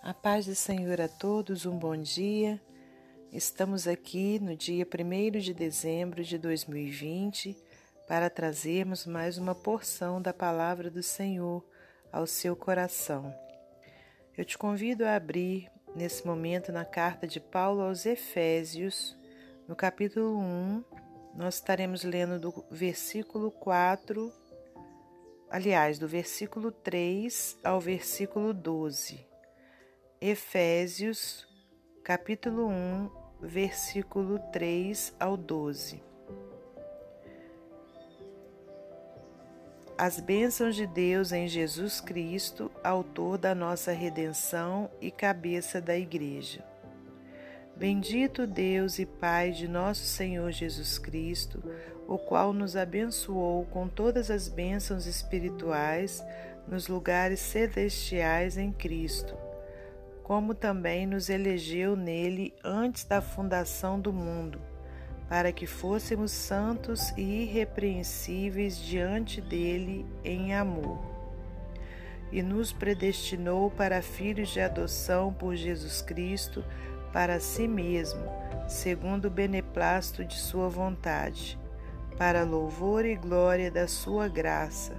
A paz do Senhor a todos, um bom dia. Estamos aqui no dia 1 de dezembro de 2020 para trazermos mais uma porção da palavra do Senhor ao seu coração. Eu te convido a abrir nesse momento na carta de Paulo aos Efésios, no capítulo 1. Nós estaremos lendo do versículo 4, aliás, do versículo 3 ao versículo 12. Efésios, capítulo 1, versículo 3 ao 12. As bênçãos de Deus em Jesus Cristo, Autor da nossa redenção e cabeça da Igreja. Bendito Deus e Pai de nosso Senhor Jesus Cristo, o qual nos abençoou com todas as bênçãos espirituais nos lugares celestiais em Cristo como também nos elegeu nele antes da fundação do mundo, para que fôssemos santos e irrepreensíveis diante dele em amor. E nos predestinou para filhos de adoção por Jesus Cristo para si mesmo, segundo o beneplácito de sua vontade, para louvor e glória da sua graça,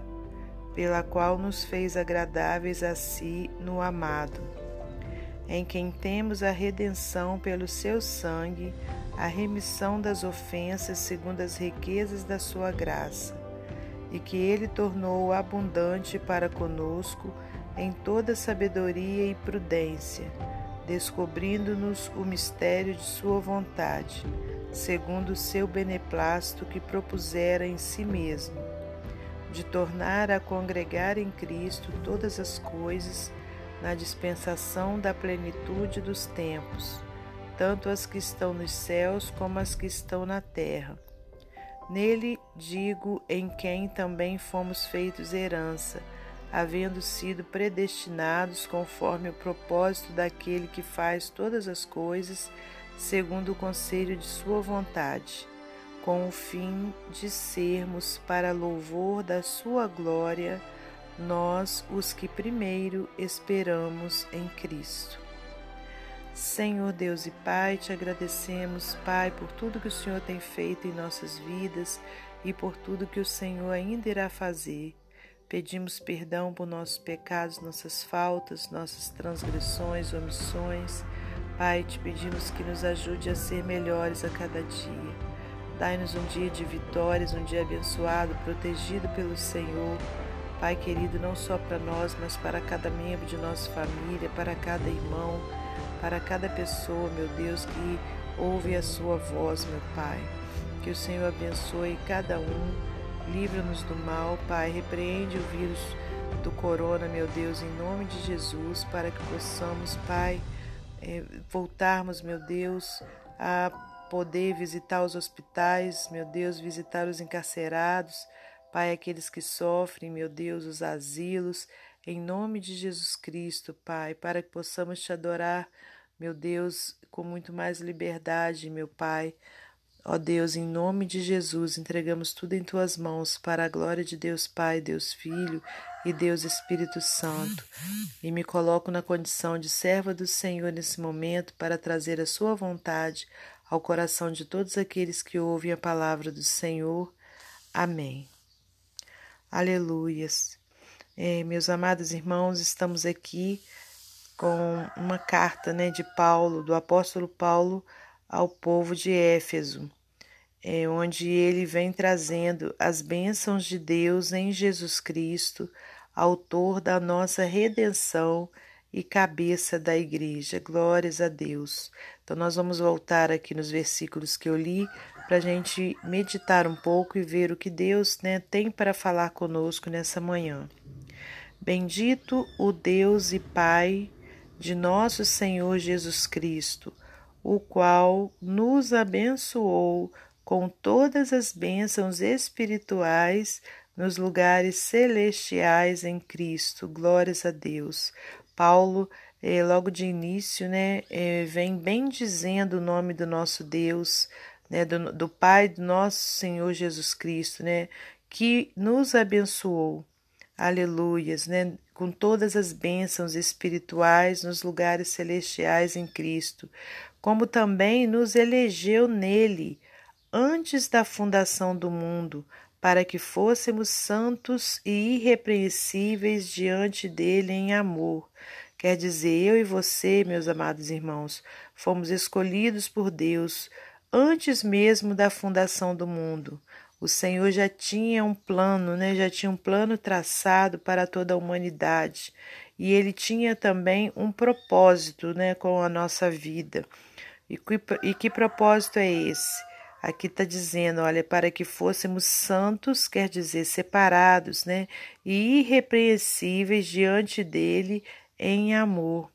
pela qual nos fez agradáveis a si no amado em quem temos a redenção pelo seu sangue, a remissão das ofensas segundo as riquezas da sua graça, e que ele tornou abundante para conosco em toda sabedoria e prudência, descobrindo-nos o mistério de sua vontade, segundo o seu beneplácito que propusera em si mesmo, de tornar a congregar em Cristo todas as coisas na dispensação da plenitude dos tempos, tanto as que estão nos céus como as que estão na terra. Nele digo em quem também fomos feitos herança, havendo sido predestinados conforme o propósito daquele que faz todas as coisas segundo o conselho de sua vontade, com o fim de sermos para louvor da sua glória nós os que primeiro esperamos em Cristo. Senhor Deus e Pai, te agradecemos, Pai, por tudo que o Senhor tem feito em nossas vidas e por tudo que o Senhor ainda irá fazer. Pedimos perdão por nossos pecados, nossas faltas, nossas transgressões, omissões. Pai, te pedimos que nos ajude a ser melhores a cada dia. Dai-nos um dia de vitórias, um dia abençoado, protegido pelo Senhor Pai querido, não só para nós, mas para cada membro de nossa família, para cada irmão, para cada pessoa, meu Deus, que ouve a sua voz, meu Pai. Que o Senhor abençoe cada um, livra-nos do mal, Pai, repreende o vírus do corona, meu Deus, em nome de Jesus, para que possamos, Pai, eh, voltarmos, meu Deus, a poder visitar os hospitais, meu Deus, visitar os encarcerados, Pai, aqueles que sofrem, meu Deus, os asilos, em nome de Jesus Cristo, Pai, para que possamos te adorar, meu Deus, com muito mais liberdade, meu Pai. Ó Deus, em nome de Jesus, entregamos tudo em tuas mãos para a glória de Deus Pai, Deus Filho e Deus Espírito Santo. E me coloco na condição de serva do Senhor nesse momento para trazer a sua vontade ao coração de todos aqueles que ouvem a palavra do Senhor. Amém. Aleluias. É, meus amados irmãos, estamos aqui com uma carta né, de Paulo, do apóstolo Paulo, ao povo de Éfeso, é, onde ele vem trazendo as bênçãos de Deus em Jesus Cristo, autor da nossa redenção e cabeça da igreja. Glórias a Deus. Então, nós vamos voltar aqui nos versículos que eu li para a gente meditar um pouco e ver o que Deus né, tem para falar conosco nessa manhã. Bendito o Deus e Pai de nosso Senhor Jesus Cristo, o qual nos abençoou com todas as bênçãos espirituais nos lugares celestiais em Cristo. Glórias a Deus. Paulo, eh, logo de início, né, eh, vem bem dizendo o nome do nosso Deus, né, do, do Pai do nosso Senhor Jesus Cristo, né, que nos abençoou, aleluias, né, com todas as bênçãos espirituais nos lugares celestiais em Cristo, como também nos elegeu nele antes da fundação do mundo, para que fôssemos santos e irrepreensíveis diante dele em amor. Quer dizer, eu e você, meus amados irmãos, fomos escolhidos por Deus antes mesmo da fundação do mundo. O Senhor já tinha um plano, né? já tinha um plano traçado para toda a humanidade. E ele tinha também um propósito né, com a nossa vida. E que, e que propósito é esse? Aqui está dizendo, olha, para que fôssemos santos, quer dizer, separados, né? E irrepreensíveis diante dele em amor.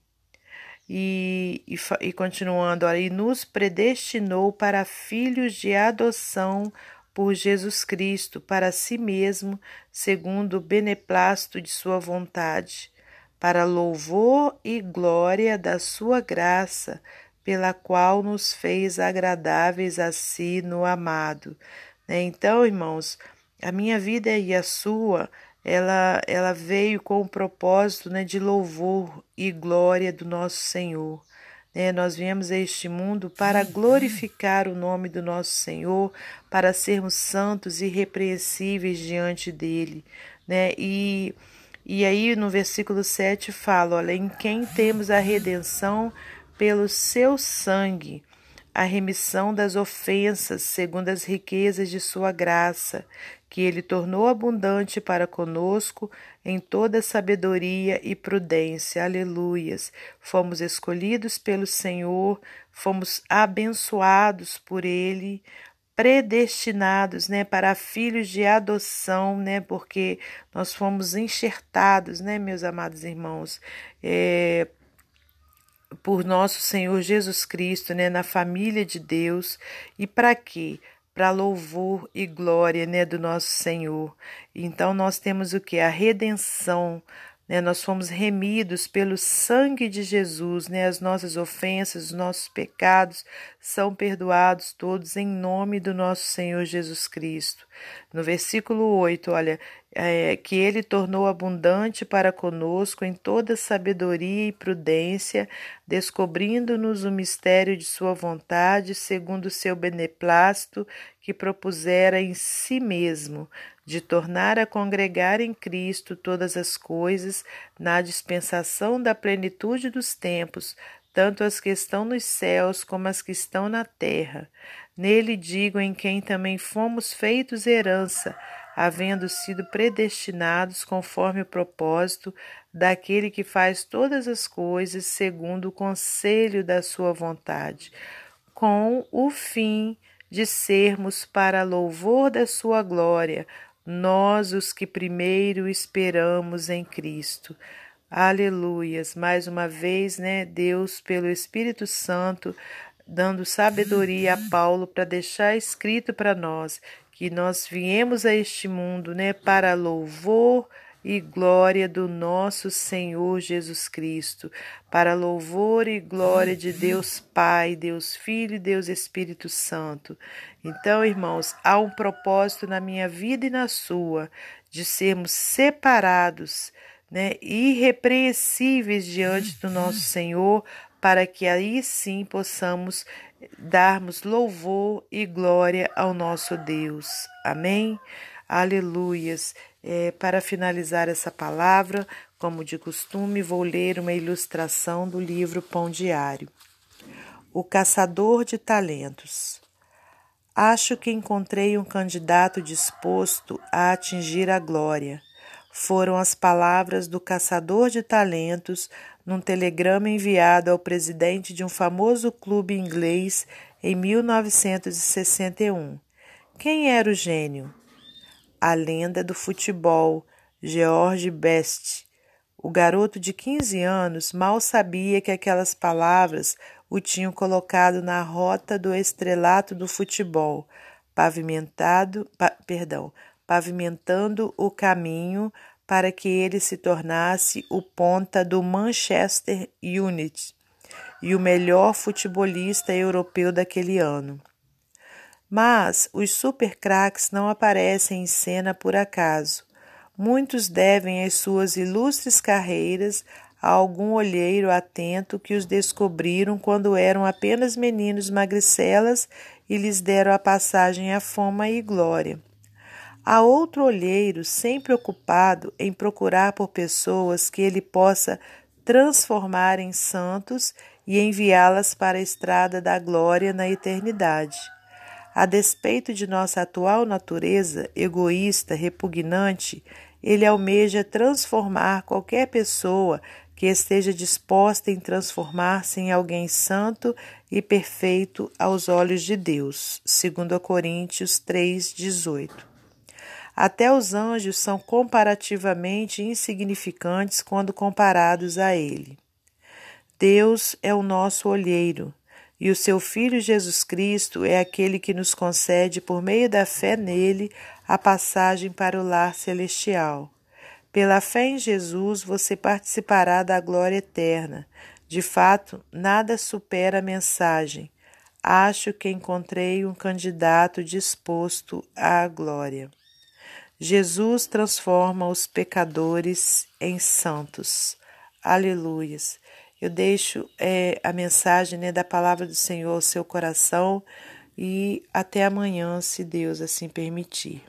E, e, e continuando, e nos predestinou para filhos de adoção por Jesus Cristo, para si mesmo, segundo o beneplácito de sua vontade, para louvor e glória da sua graça, pela qual nos fez agradáveis a si no amado. Né? Então, irmãos, a minha vida e a sua, ela, ela veio com o propósito né, de louvor e glória do nosso Senhor. Né? Nós viemos a este mundo para glorificar o nome do nosso Senhor, para sermos santos e irrepreensíveis diante dele. Né? E, e aí no versículo 7 fala: olha, em quem temos a redenção pelo seu sangue a remissão das ofensas, segundo as riquezas de sua graça, que ele tornou abundante para conosco em toda sabedoria e prudência. Aleluias. Fomos escolhidos pelo Senhor, fomos abençoados por ele, predestinados, né, para filhos de adoção, né, porque nós fomos enxertados, né, meus amados irmãos, é, por nosso Senhor Jesus Cristo, né, na família de Deus. E para quê? Para louvor e glória, né, do nosso Senhor. Então nós temos o que? A redenção, né? Nós fomos remidos pelo sangue de Jesus, né? As nossas ofensas, os nossos pecados são perdoados todos em nome do nosso Senhor Jesus Cristo. No versículo 8, olha, é, que ele tornou abundante para conosco em toda sabedoria e prudência, descobrindo-nos o mistério de sua vontade, segundo o seu beneplácito, que propusera em si mesmo, de tornar a congregar em Cristo todas as coisas, na dispensação da plenitude dos tempos, tanto as que estão nos céus como as que estão na terra. Nele digo em quem também fomos feitos herança, havendo sido predestinados conforme o propósito daquele que faz todas as coisas segundo o conselho da sua vontade, com o fim de sermos para louvor da sua glória, nós os que primeiro esperamos em Cristo. Aleluias. Mais uma vez, né, Deus, pelo Espírito Santo, dando sabedoria a Paulo para deixar escrito para nós que nós viemos a este mundo, né, para louvor e glória do nosso Senhor Jesus Cristo, para louvor e glória de Deus Pai, Deus Filho e Deus Espírito Santo. Então, irmãos, há um propósito na minha vida e na sua de sermos separados, né, irrepreensíveis diante do nosso Senhor, para que aí sim possamos darmos louvor e glória ao nosso Deus. Amém? Aleluias. É, para finalizar essa palavra, como de costume, vou ler uma ilustração do livro Pão Diário. O Caçador de Talentos. Acho que encontrei um candidato disposto a atingir a glória. Foram as palavras do caçador de talentos num telegrama enviado ao presidente de um famoso clube inglês em 1961. Quem era o gênio? A lenda do futebol, George Best. O garoto de 15 anos mal sabia que aquelas palavras o tinham colocado na rota do estrelato do futebol, pavimentado, pa, perdão, pavimentando o caminho para que ele se tornasse o ponta do Manchester United e o melhor futebolista europeu daquele ano. Mas os super craques não aparecem em cena por acaso. Muitos devem as suas ilustres carreiras a algum olheiro atento que os descobriram quando eram apenas meninos magricelas e lhes deram a passagem à fama e glória. Há outro olheiro sempre ocupado em procurar por pessoas que ele possa transformar em santos e enviá-las para a estrada da glória na eternidade. A despeito de nossa atual natureza egoísta, repugnante, ele almeja transformar qualquer pessoa que esteja disposta em transformar-se em alguém santo e perfeito aos olhos de Deus. 2 Coríntios 3:18. Até os anjos são comparativamente insignificantes quando comparados a ele. Deus é o nosso olheiro, e o seu Filho Jesus Cristo é aquele que nos concede, por meio da fé nele, a passagem para o lar celestial. Pela fé em Jesus, você participará da glória eterna. De fato, nada supera a mensagem. Acho que encontrei um candidato disposto à glória. Jesus transforma os pecadores em santos. Aleluias. Eu deixo é, a mensagem né, da palavra do Senhor ao seu coração e até amanhã, se Deus assim permitir.